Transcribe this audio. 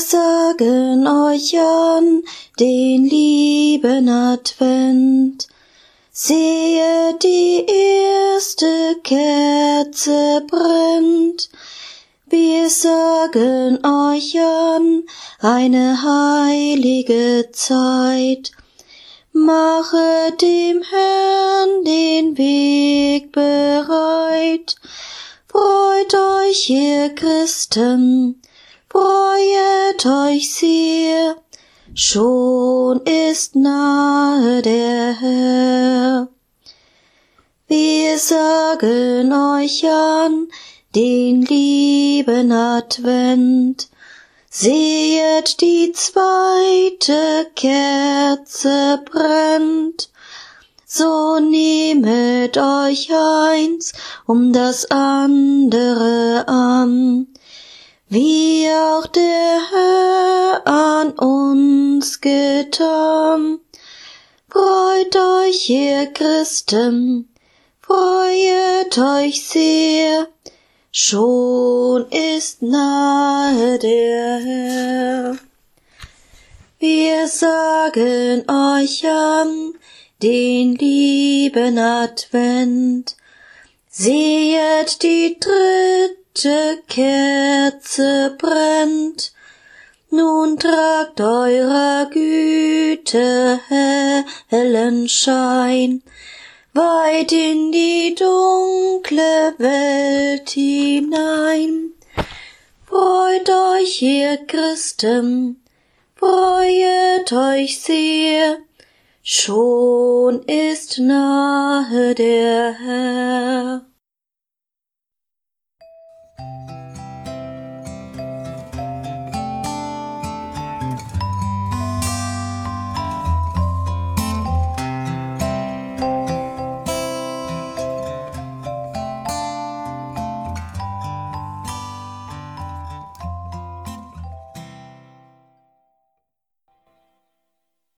sagen euch an den lieben Advent. Sehe, die erste Kerze brennt. Wir sagen euch an eine heilige Zeit. Mache dem Herrn den Weg bereit. Freut euch, ihr Christen, freuet euch sehr, schon ist nahe der Herr. Wir sagen euch an den lieben Advent, sehet die zweite Kerze brennt, so nehmet euch eins um das andere an, wie auch der Herr an uns getan. Freut euch, ihr Christen, freuet euch sehr, schon ist nahe der Herr. Wir sagen euch an den lieben Advent, sehet die dritte Kerze brennt, nun tragt eurer Güte hellen Schein, weit in die dunkle Welt hinein. Freut euch, ihr Christen, freuet euch sehr, schon ist nahe der Herr.